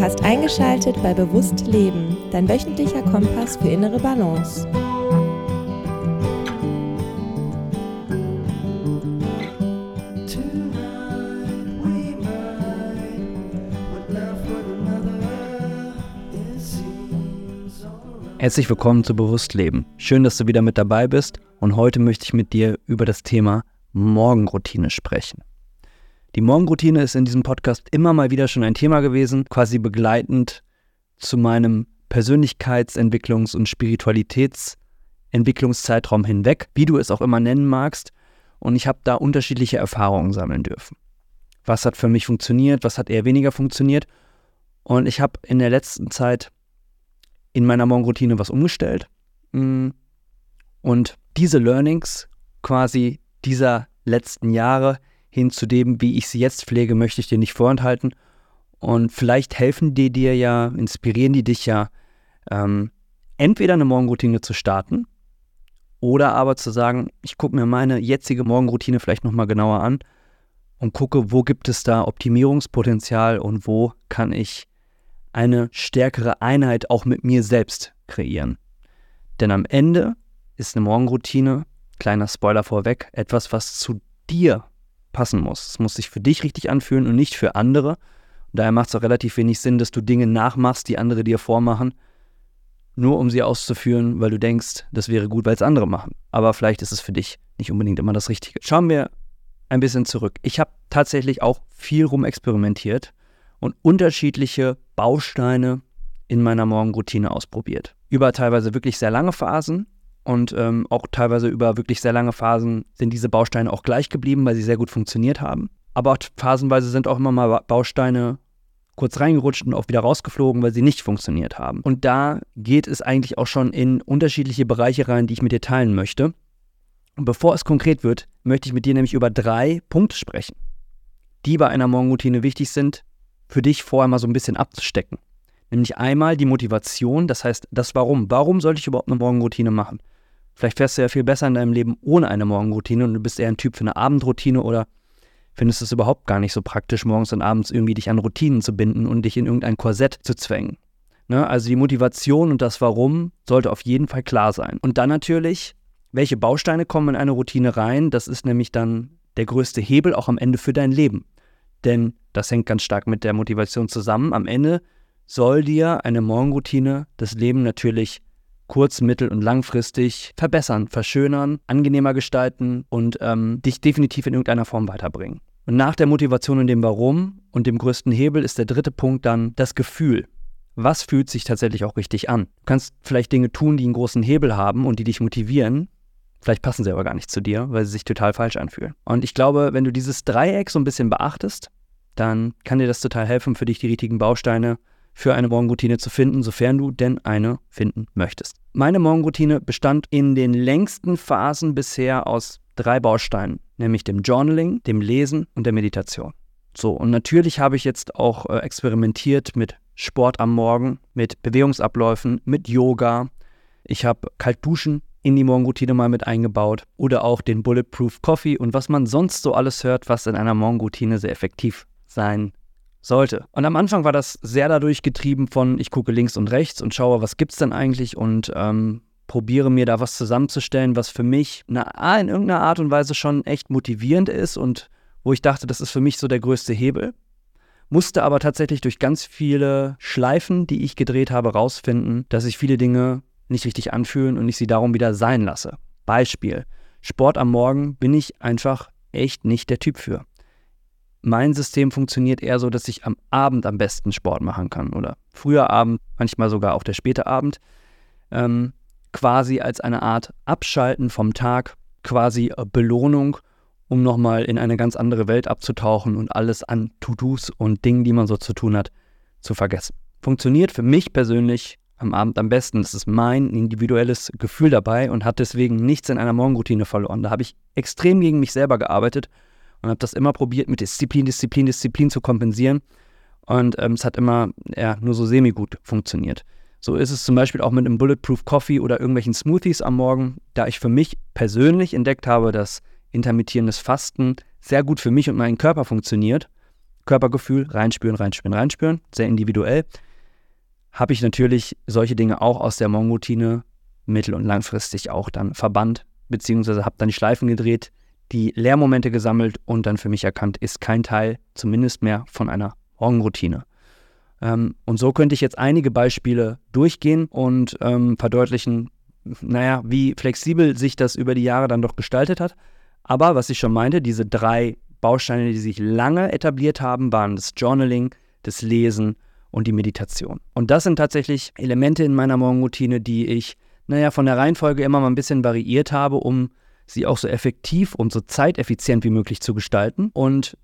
Du hast eingeschaltet bei Bewusst Leben, dein wöchentlicher Kompass für innere Balance. Herzlich willkommen zu Bewusst Leben. Schön, dass du wieder mit dabei bist und heute möchte ich mit dir über das Thema Morgenroutine sprechen. Die Morgenroutine ist in diesem Podcast immer mal wieder schon ein Thema gewesen, quasi begleitend zu meinem Persönlichkeitsentwicklungs- und Spiritualitätsentwicklungszeitraum hinweg, wie du es auch immer nennen magst. Und ich habe da unterschiedliche Erfahrungen sammeln dürfen. Was hat für mich funktioniert, was hat eher weniger funktioniert. Und ich habe in der letzten Zeit in meiner Morgenroutine was umgestellt. Mm. Und diese Learnings quasi dieser letzten Jahre hin zu dem, wie ich sie jetzt pflege, möchte ich dir nicht vorenthalten. Und vielleicht helfen die dir ja, inspirieren die dich ja, ähm, entweder eine Morgenroutine zu starten oder aber zu sagen, ich gucke mir meine jetzige Morgenroutine vielleicht nochmal genauer an und gucke, wo gibt es da Optimierungspotenzial und wo kann ich eine stärkere Einheit auch mit mir selbst kreieren. Denn am Ende ist eine Morgenroutine, kleiner Spoiler vorweg, etwas, was zu dir passen muss. Es muss sich für dich richtig anfühlen und nicht für andere. Daher macht es auch relativ wenig Sinn, dass du Dinge nachmachst, die andere dir vormachen, nur um sie auszuführen, weil du denkst, das wäre gut, weil es andere machen. Aber vielleicht ist es für dich nicht unbedingt immer das Richtige. Schauen wir ein bisschen zurück. Ich habe tatsächlich auch viel rumexperimentiert und unterschiedliche Bausteine in meiner Morgenroutine ausprobiert. Über teilweise wirklich sehr lange Phasen und ähm, auch teilweise über wirklich sehr lange Phasen sind diese Bausteine auch gleich geblieben, weil sie sehr gut funktioniert haben. Aber auch phasenweise sind auch immer mal Bausteine kurz reingerutscht und auch wieder rausgeflogen, weil sie nicht funktioniert haben. Und da geht es eigentlich auch schon in unterschiedliche Bereiche rein, die ich mit dir teilen möchte. Und bevor es konkret wird, möchte ich mit dir nämlich über drei Punkte sprechen, die bei einer Morgenroutine wichtig sind, für dich vorher mal so ein bisschen abzustecken. Nämlich einmal die Motivation, das heißt das Warum. Warum sollte ich überhaupt eine Morgenroutine machen? Vielleicht fährst du ja viel besser in deinem Leben ohne eine Morgenroutine und du bist eher ein Typ für eine Abendroutine oder findest es überhaupt gar nicht so praktisch, morgens und abends irgendwie dich an Routinen zu binden und dich in irgendein Korsett zu zwängen. Ne? Also die Motivation und das Warum sollte auf jeden Fall klar sein. Und dann natürlich, welche Bausteine kommen in eine Routine rein? Das ist nämlich dann der größte Hebel auch am Ende für dein Leben. Denn das hängt ganz stark mit der Motivation zusammen. Am Ende soll dir eine Morgenroutine das Leben natürlich kurz-, mittel- und langfristig verbessern, verschönern, angenehmer gestalten und ähm, dich definitiv in irgendeiner Form weiterbringen. Und nach der Motivation und dem Warum und dem größten Hebel ist der dritte Punkt dann das Gefühl. Was fühlt sich tatsächlich auch richtig an? Du kannst vielleicht Dinge tun, die einen großen Hebel haben und die dich motivieren. Vielleicht passen sie aber gar nicht zu dir, weil sie sich total falsch anfühlen. Und ich glaube, wenn du dieses Dreieck so ein bisschen beachtest, dann kann dir das total helfen, für dich die richtigen Bausteine für eine Morgenroutine zu finden, sofern du denn eine finden möchtest. Meine Morgenroutine bestand in den längsten Phasen bisher aus drei Bausteinen, nämlich dem Journaling, dem Lesen und der Meditation. So, und natürlich habe ich jetzt auch äh, experimentiert mit Sport am Morgen, mit Bewegungsabläufen, mit Yoga. Ich habe Kaltduschen in die Morgenroutine mal mit eingebaut oder auch den Bulletproof Coffee und was man sonst so alles hört, was in einer Morgenroutine sehr effektiv sein sollte. Und am Anfang war das sehr dadurch getrieben von, ich gucke links und rechts und schaue, was gibt es denn eigentlich und ähm, probiere mir da was zusammenzustellen, was für mich na, in irgendeiner Art und Weise schon echt motivierend ist und wo ich dachte, das ist für mich so der größte Hebel. Musste aber tatsächlich durch ganz viele Schleifen, die ich gedreht habe, rausfinden, dass sich viele Dinge nicht richtig anfühlen und ich sie darum wieder sein lasse. Beispiel. Sport am Morgen bin ich einfach echt nicht der Typ für mein System funktioniert eher so, dass ich am Abend am besten Sport machen kann oder früher Abend, manchmal sogar auch der späte Abend, ähm, quasi als eine Art Abschalten vom Tag, quasi Belohnung, um nochmal in eine ganz andere Welt abzutauchen und alles an To-Dos und Dingen, die man so zu tun hat, zu vergessen. Funktioniert für mich persönlich am Abend am besten. Das ist mein individuelles Gefühl dabei und hat deswegen nichts in einer Morgenroutine verloren. Da habe ich extrem gegen mich selber gearbeitet und habe das immer probiert, mit Disziplin, Disziplin, Disziplin zu kompensieren. Und ähm, es hat immer ja, nur so semi-gut funktioniert. So ist es zum Beispiel auch mit einem Bulletproof Coffee oder irgendwelchen Smoothies am Morgen, da ich für mich persönlich entdeckt habe, dass intermittierendes Fasten sehr gut für mich und meinen Körper funktioniert, Körpergefühl, reinspüren, reinspüren, reinspüren, sehr individuell, habe ich natürlich solche Dinge auch aus der Morgenroutine mittel- und langfristig auch dann verbannt, beziehungsweise habe dann die Schleifen gedreht, die Lehrmomente gesammelt und dann für mich erkannt, ist kein Teil zumindest mehr von einer Morgenroutine. Ähm, und so könnte ich jetzt einige Beispiele durchgehen und ähm, verdeutlichen, naja, wie flexibel sich das über die Jahre dann doch gestaltet hat. Aber was ich schon meinte, diese drei Bausteine, die sich lange etabliert haben, waren das Journaling, das Lesen und die Meditation. Und das sind tatsächlich Elemente in meiner Morgenroutine, die ich, naja, von der Reihenfolge immer mal ein bisschen variiert habe, um sie auch so effektiv und so zeiteffizient wie möglich zu gestalten. Und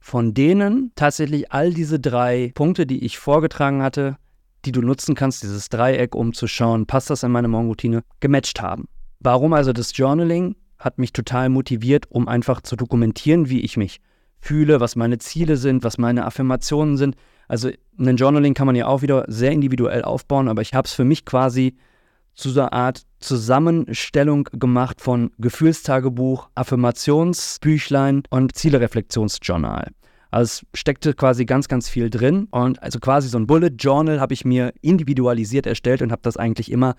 von denen tatsächlich all diese drei Punkte, die ich vorgetragen hatte, die du nutzen kannst, dieses Dreieck, um zu schauen, passt das in meine Morgenroutine, gematcht haben. Warum also das Journaling? Hat mich total motiviert, um einfach zu dokumentieren, wie ich mich fühle, was meine Ziele sind, was meine Affirmationen sind. Also ein Journaling kann man ja auch wieder sehr individuell aufbauen, aber ich habe es für mich quasi zu so einer Art Zusammenstellung gemacht von Gefühlstagebuch, Affirmationsbüchlein und Zielereflexionsjournal. Also es steckte quasi ganz, ganz viel drin und also quasi so ein Bullet Journal habe ich mir individualisiert erstellt und habe das eigentlich immer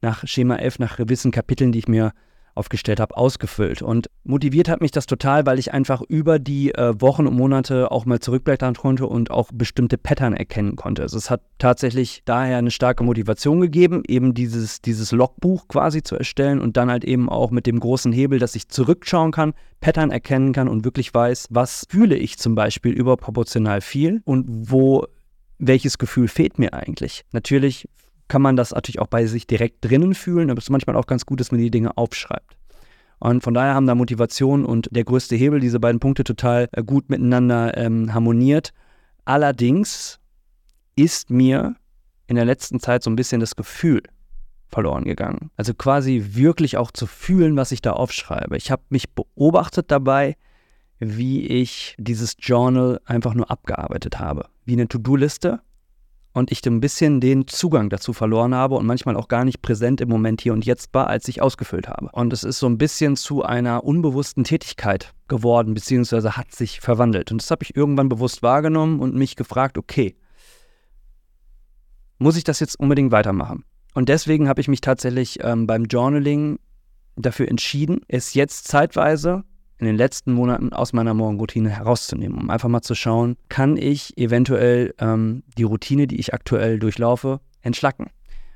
nach Schema F, nach gewissen Kapiteln, die ich mir aufgestellt habe, ausgefüllt. Und motiviert hat mich das total, weil ich einfach über die äh, Wochen und Monate auch mal zurückblättern konnte und auch bestimmte Pattern erkennen konnte. Also es hat tatsächlich daher eine starke Motivation gegeben, eben dieses, dieses Logbuch quasi zu erstellen und dann halt eben auch mit dem großen Hebel, dass ich zurückschauen kann, Pattern erkennen kann und wirklich weiß, was fühle ich zum Beispiel überproportional viel und wo welches Gefühl fehlt mir eigentlich? Natürlich kann man das natürlich auch bei sich direkt drinnen fühlen, aber es ist manchmal auch ganz gut, dass man die Dinge aufschreibt. Und von daher haben da Motivation und der größte Hebel, diese beiden Punkte total äh, gut miteinander ähm, harmoniert. Allerdings ist mir in der letzten Zeit so ein bisschen das Gefühl verloren gegangen. Also quasi wirklich auch zu fühlen, was ich da aufschreibe. Ich habe mich beobachtet dabei, wie ich dieses Journal einfach nur abgearbeitet habe. Wie eine To-Do-Liste und ich ein bisschen den Zugang dazu verloren habe und manchmal auch gar nicht präsent im Moment hier und jetzt war, als ich ausgefüllt habe. Und es ist so ein bisschen zu einer unbewussten Tätigkeit geworden, beziehungsweise hat sich verwandelt. Und das habe ich irgendwann bewusst wahrgenommen und mich gefragt, okay, muss ich das jetzt unbedingt weitermachen? Und deswegen habe ich mich tatsächlich ähm, beim Journaling dafür entschieden, es jetzt zeitweise in den letzten Monaten aus meiner Morgenroutine herauszunehmen, um einfach mal zu schauen, kann ich eventuell ähm, die Routine, die ich aktuell durchlaufe, entschlacken.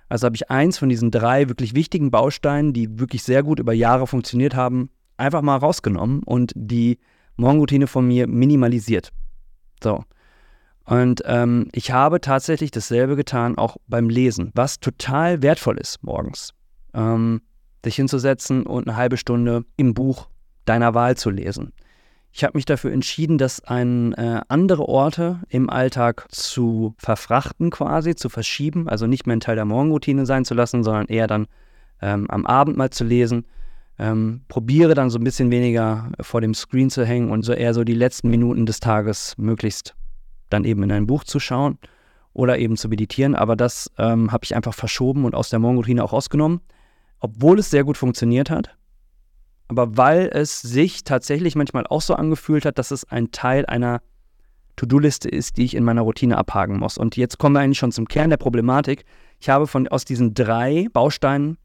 Also habe ich eins von diesen drei wirklich wichtigen Bausteinen, die wirklich sehr gut über Jahre funktioniert haben, einfach mal rausgenommen und die Morgenroutine von mir minimalisiert. So. Und ähm, ich habe tatsächlich dasselbe getan, auch beim Lesen, was total wertvoll ist morgens. Ähm, sich hinzusetzen und eine halbe Stunde im Buch deiner Wahl zu lesen. Ich habe mich dafür entschieden, das an äh, andere Orte im Alltag zu verfrachten, quasi zu verschieben, also nicht mehr ein Teil der Morgenroutine sein zu lassen, sondern eher dann ähm, am Abend mal zu lesen. Ähm, probiere dann so ein bisschen weniger vor dem Screen zu hängen und so eher so die letzten Minuten des Tages möglichst dann eben in ein Buch zu schauen oder eben zu meditieren. Aber das ähm, habe ich einfach verschoben und aus der Morgenroutine auch rausgenommen, obwohl es sehr gut funktioniert hat aber weil es sich tatsächlich manchmal auch so angefühlt hat, dass es ein Teil einer To-Do-Liste ist, die ich in meiner Routine abhaken muss. Und jetzt kommen wir eigentlich schon zum Kern der Problematik. Ich habe von, aus diesen drei Bausteinen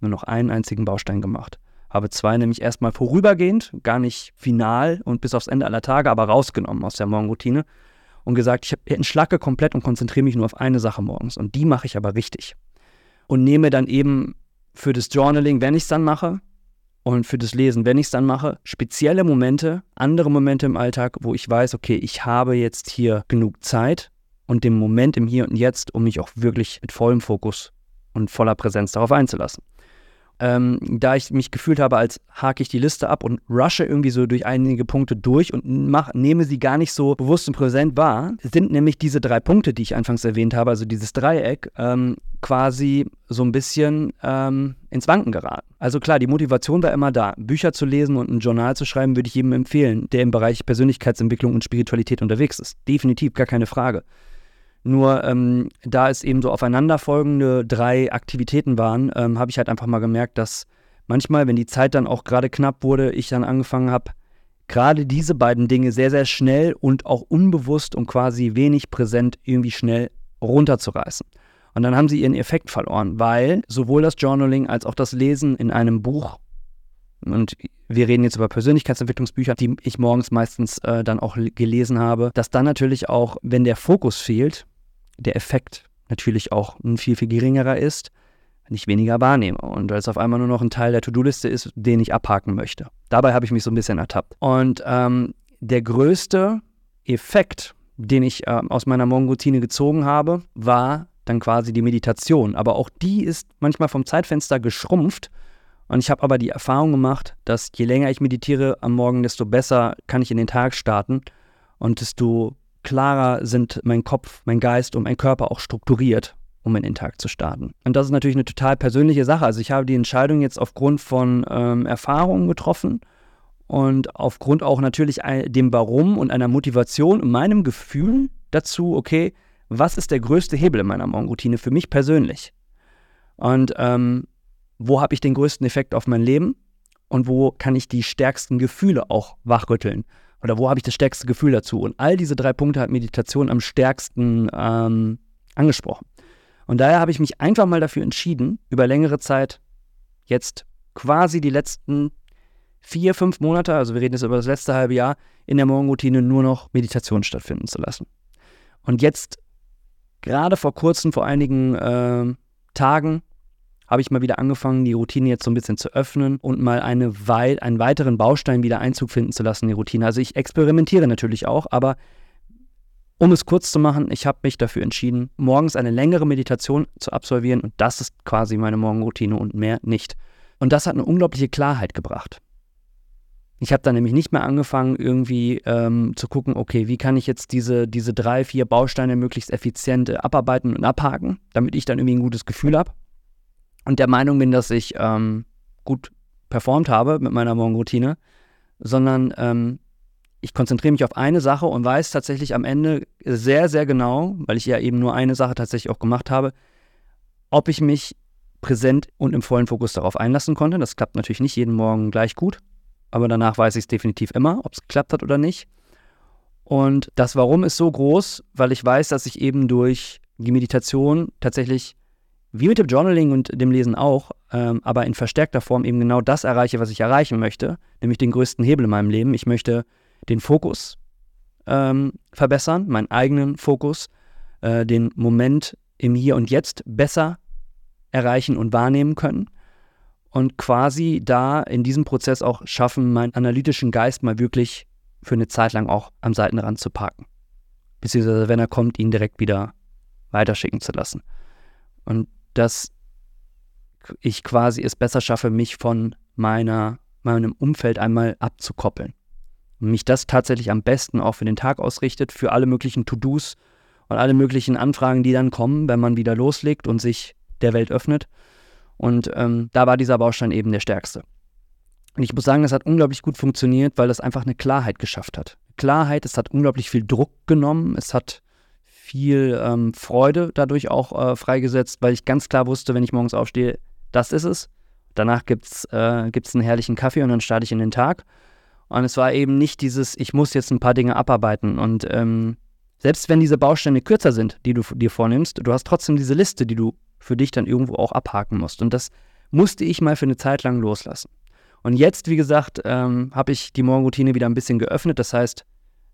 nur noch einen einzigen Baustein gemacht. Habe zwei nämlich erstmal vorübergehend, gar nicht final und bis aufs Ende aller Tage, aber rausgenommen aus der Morgenroutine und gesagt, ich entschlacke komplett und konzentriere mich nur auf eine Sache morgens. Und die mache ich aber richtig. Und nehme dann eben für das Journaling, wenn ich es dann mache, und für das Lesen, wenn ich es dann mache, spezielle Momente, andere Momente im Alltag, wo ich weiß, okay, ich habe jetzt hier genug Zeit und den Moment im Hier und Jetzt, um mich auch wirklich mit vollem Fokus und voller Präsenz darauf einzulassen ähm, da ich mich gefühlt habe, als hake ich die Liste ab und rushe irgendwie so durch einige Punkte durch und mach, nehme sie gar nicht so bewusst und präsent wahr, sind nämlich diese drei Punkte, die ich anfangs erwähnt habe, also dieses Dreieck, ähm, quasi so ein bisschen ähm, ins Wanken geraten. Also klar, die Motivation war immer da. Bücher zu lesen und ein Journal zu schreiben, würde ich jedem empfehlen, der im Bereich Persönlichkeitsentwicklung und Spiritualität unterwegs ist. Definitiv, gar keine Frage. Nur ähm, da es eben so aufeinanderfolgende drei Aktivitäten waren, ähm, habe ich halt einfach mal gemerkt, dass manchmal, wenn die Zeit dann auch gerade knapp wurde, ich dann angefangen habe, gerade diese beiden Dinge sehr, sehr schnell und auch unbewusst und quasi wenig präsent irgendwie schnell runterzureißen. Und dann haben sie ihren Effekt verloren, weil sowohl das Journaling als auch das Lesen in einem Buch, und wir reden jetzt über Persönlichkeitsentwicklungsbücher, die ich morgens meistens äh, dann auch gelesen habe, dass dann natürlich auch, wenn der Fokus fehlt, der Effekt natürlich auch ein viel, viel geringerer ist, wenn ich weniger wahrnehme und weil es auf einmal nur noch ein Teil der To-Do-Liste ist, den ich abhaken möchte. Dabei habe ich mich so ein bisschen ertappt. Und ähm, der größte Effekt, den ich äh, aus meiner Morgenroutine gezogen habe, war dann quasi die Meditation. Aber auch die ist manchmal vom Zeitfenster geschrumpft. Und ich habe aber die Erfahrung gemacht, dass je länger ich meditiere am Morgen, desto besser kann ich in den Tag starten und desto klarer sind mein Kopf, mein Geist und mein Körper auch strukturiert, um in den Tag zu starten. Und das ist natürlich eine total persönliche Sache. Also ich habe die Entscheidung jetzt aufgrund von ähm, Erfahrungen getroffen und aufgrund auch natürlich dem Warum und einer Motivation und meinem Gefühl dazu, okay, was ist der größte Hebel in meiner Morgenroutine für mich persönlich? Und ähm, wo habe ich den größten Effekt auf mein Leben? Und wo kann ich die stärksten Gefühle auch wachrütteln? Oder wo habe ich das stärkste Gefühl dazu? Und all diese drei Punkte hat Meditation am stärksten ähm, angesprochen. Und daher habe ich mich einfach mal dafür entschieden, über längere Zeit, jetzt quasi die letzten vier, fünf Monate, also wir reden jetzt über das letzte halbe Jahr, in der Morgenroutine nur noch Meditation stattfinden zu lassen. Und jetzt gerade vor kurzem, vor einigen äh, Tagen, habe ich mal wieder angefangen, die Routine jetzt so ein bisschen zu öffnen und mal eine wei einen weiteren Baustein wieder Einzug finden zu lassen in die Routine. Also ich experimentiere natürlich auch, aber um es kurz zu machen, ich habe mich dafür entschieden, morgens eine längere Meditation zu absolvieren und das ist quasi meine Morgenroutine und mehr nicht. Und das hat eine unglaubliche Klarheit gebracht. Ich habe dann nämlich nicht mehr angefangen, irgendwie ähm, zu gucken, okay, wie kann ich jetzt diese, diese drei, vier Bausteine möglichst effizient äh, abarbeiten und abhaken, damit ich dann irgendwie ein gutes Gefühl habe. Und der Meinung bin, dass ich ähm, gut performt habe mit meiner Morgenroutine, sondern ähm, ich konzentriere mich auf eine Sache und weiß tatsächlich am Ende sehr, sehr genau, weil ich ja eben nur eine Sache tatsächlich auch gemacht habe, ob ich mich präsent und im vollen Fokus darauf einlassen konnte. Das klappt natürlich nicht jeden Morgen gleich gut aber danach weiß ich es definitiv immer, ob es geklappt hat oder nicht. Und das Warum ist so groß, weil ich weiß, dass ich eben durch die Meditation tatsächlich, wie mit dem Journaling und dem Lesen auch, ähm, aber in verstärkter Form eben genau das erreiche, was ich erreichen möchte, nämlich den größten Hebel in meinem Leben. Ich möchte den Fokus ähm, verbessern, meinen eigenen Fokus, äh, den Moment im Hier und Jetzt besser erreichen und wahrnehmen können und quasi da in diesem Prozess auch schaffen, meinen analytischen Geist mal wirklich für eine Zeit lang auch am Seitenrand zu parken. Beziehungsweise, wenn er kommt, ihn direkt wieder weiterschicken zu lassen. Und dass ich quasi es besser schaffe, mich von meiner, meinem Umfeld einmal abzukoppeln. Und mich das tatsächlich am besten auch für den Tag ausrichtet, für alle möglichen To-Dos und alle möglichen Anfragen, die dann kommen, wenn man wieder loslegt und sich der Welt öffnet. Und ähm, da war dieser Baustein eben der stärkste. Und ich muss sagen, das hat unglaublich gut funktioniert, weil das einfach eine Klarheit geschafft hat. Klarheit, es hat unglaublich viel Druck genommen, es hat viel ähm, Freude dadurch auch äh, freigesetzt, weil ich ganz klar wusste, wenn ich morgens aufstehe, das ist es. Danach gibt es äh, einen herrlichen Kaffee und dann starte ich in den Tag. Und es war eben nicht dieses, ich muss jetzt ein paar Dinge abarbeiten. Und ähm, selbst wenn diese Bausteine kürzer sind, die du dir vornimmst, du hast trotzdem diese Liste, die du für dich dann irgendwo auch abhaken musst. Und das musste ich mal für eine Zeit lang loslassen. Und jetzt, wie gesagt, ähm, habe ich die Morgenroutine wieder ein bisschen geöffnet. Das heißt,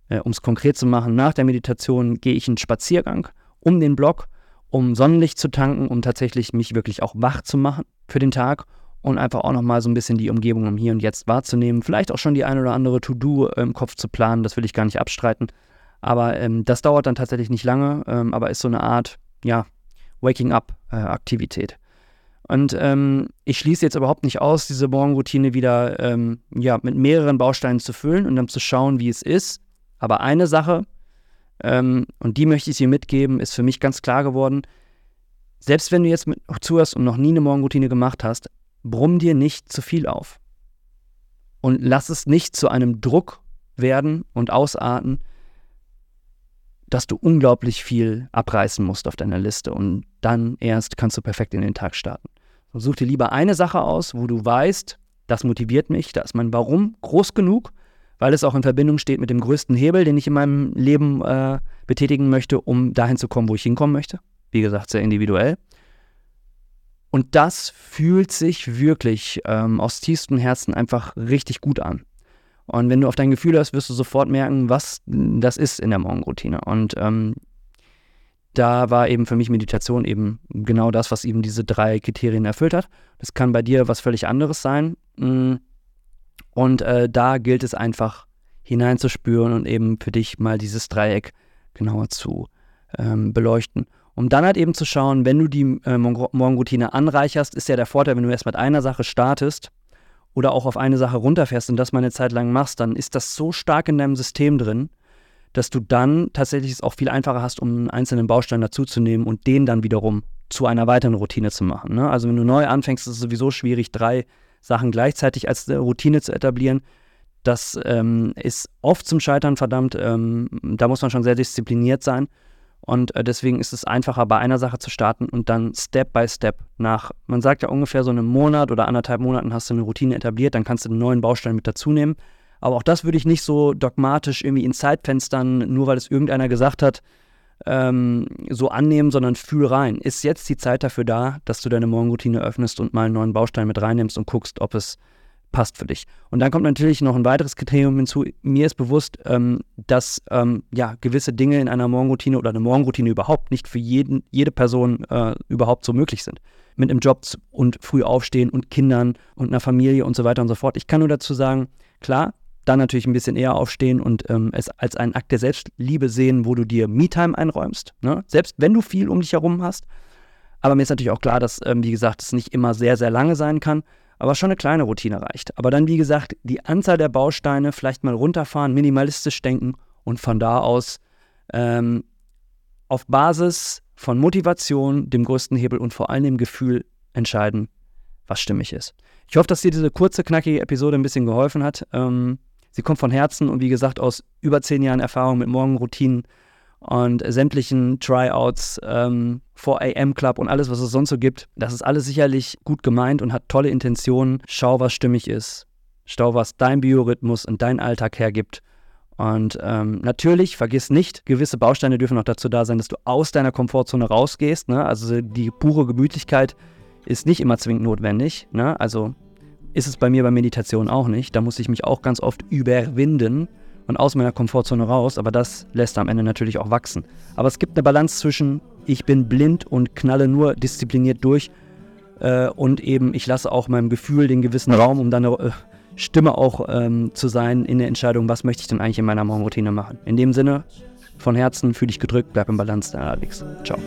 äh, um es konkret zu machen, nach der Meditation gehe ich einen Spaziergang um den Block, um Sonnenlicht zu tanken, um tatsächlich mich wirklich auch wach zu machen für den Tag und einfach auch nochmal so ein bisschen die Umgebung im Hier und Jetzt wahrzunehmen. Vielleicht auch schon die ein oder andere To-Do im Kopf zu planen, das will ich gar nicht abstreiten. Aber ähm, das dauert dann tatsächlich nicht lange, ähm, aber ist so eine Art, ja, Waking-up-Aktivität. Äh, und ähm, ich schließe jetzt überhaupt nicht aus, diese Morgenroutine wieder ähm, ja, mit mehreren Bausteinen zu füllen und dann zu schauen, wie es ist. Aber eine Sache, ähm, und die möchte ich dir mitgeben, ist für mich ganz klar geworden, selbst wenn du jetzt mit, zuhörst und noch nie eine Morgenroutine gemacht hast, brumm dir nicht zu viel auf. Und lass es nicht zu einem Druck werden und ausarten, dass du unglaublich viel abreißen musst auf deiner Liste und dann erst kannst du perfekt in den Tag starten. Such dir lieber eine Sache aus, wo du weißt, das motiviert mich, da ist mein Warum groß genug, weil es auch in Verbindung steht mit dem größten Hebel, den ich in meinem Leben äh, betätigen möchte, um dahin zu kommen, wo ich hinkommen möchte. Wie gesagt, sehr individuell. Und das fühlt sich wirklich ähm, aus tiefstem Herzen einfach richtig gut an. Und wenn du auf dein Gefühl hast, wirst du sofort merken, was das ist in der Morgenroutine. Und ähm, da war eben für mich Meditation eben genau das, was eben diese drei Kriterien erfüllt hat. Das kann bei dir was völlig anderes sein. Mm. Und äh, da gilt es einfach hineinzuspüren und eben für dich mal dieses Dreieck genauer zu ähm, beleuchten. Um dann halt eben zu schauen, wenn du die äh, Morgenroutine anreicherst, ist ja der Vorteil, wenn du erst mit einer Sache startest oder auch auf eine Sache runterfährst und das mal eine Zeit lang machst, dann ist das so stark in deinem System drin, dass du dann tatsächlich es auch viel einfacher hast, um einen einzelnen Baustein dazuzunehmen und den dann wiederum zu einer weiteren Routine zu machen. Ne? Also wenn du neu anfängst, ist es sowieso schwierig, drei Sachen gleichzeitig als Routine zu etablieren. Das ähm, ist oft zum Scheitern verdammt. Ähm, da muss man schon sehr diszipliniert sein. Und äh, deswegen ist es einfacher, bei einer Sache zu starten und dann Step by Step nach, man sagt ja ungefähr so einem Monat oder anderthalb Monaten hast du eine Routine etabliert, dann kannst du einen neuen Baustein mit dazu nehmen. Aber auch das würde ich nicht so dogmatisch irgendwie in Zeitfenstern, nur weil es irgendeiner gesagt hat, ähm, so annehmen, sondern fühl rein. Ist jetzt die Zeit dafür da, dass du deine Morgenroutine öffnest und mal einen neuen Baustein mit reinnimmst und guckst, ob es passt für dich. Und dann kommt natürlich noch ein weiteres Kriterium hinzu. Mir ist bewusst, ähm, dass ähm, ja, gewisse Dinge in einer Morgenroutine oder eine Morgenroutine überhaupt nicht für jeden, jede Person äh, überhaupt so möglich sind. Mit einem Job und früh aufstehen und Kindern und einer Familie und so weiter und so fort. Ich kann nur dazu sagen, klar, dann natürlich ein bisschen eher aufstehen und ähm, es als einen Akt der Selbstliebe sehen, wo du dir Me-Time einräumst. Ne? Selbst wenn du viel um dich herum hast. Aber mir ist natürlich auch klar, dass, ähm, wie gesagt, es nicht immer sehr, sehr lange sein kann, aber schon eine kleine Routine reicht. Aber dann, wie gesagt, die Anzahl der Bausteine vielleicht mal runterfahren, minimalistisch denken und von da aus ähm, auf Basis von Motivation, dem größten Hebel und vor allem dem Gefühl entscheiden, was stimmig ist. Ich hoffe, dass dir diese kurze, knackige Episode ein bisschen geholfen hat. Ähm, Sie kommt von Herzen und wie gesagt aus über zehn Jahren Erfahrung mit Morgenroutinen und sämtlichen Tryouts, ähm, 4am Club und alles, was es sonst so gibt. Das ist alles sicherlich gut gemeint und hat tolle Intentionen. Schau, was stimmig ist. Schau, was dein Biorhythmus und dein Alltag hergibt. Und ähm, natürlich, vergiss nicht, gewisse Bausteine dürfen auch dazu da sein, dass du aus deiner Komfortzone rausgehst. Ne? Also die pure Gemütlichkeit ist nicht immer zwingend notwendig. Ne? Also ist es bei mir bei Meditation auch nicht. Da muss ich mich auch ganz oft überwinden und aus meiner Komfortzone raus, aber das lässt am Ende natürlich auch wachsen. Aber es gibt eine Balance zwischen, ich bin blind und knalle nur diszipliniert durch äh, und eben, ich lasse auch meinem Gefühl den gewissen Raum, um dann eine äh, Stimme auch ähm, zu sein in der Entscheidung, was möchte ich denn eigentlich in meiner Morgenroutine machen. In dem Sinne, von Herzen fühle ich gedrückt, bleib im Balance, dein Alex. Ciao.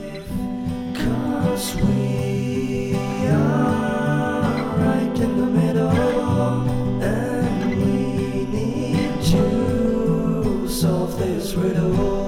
where the Lord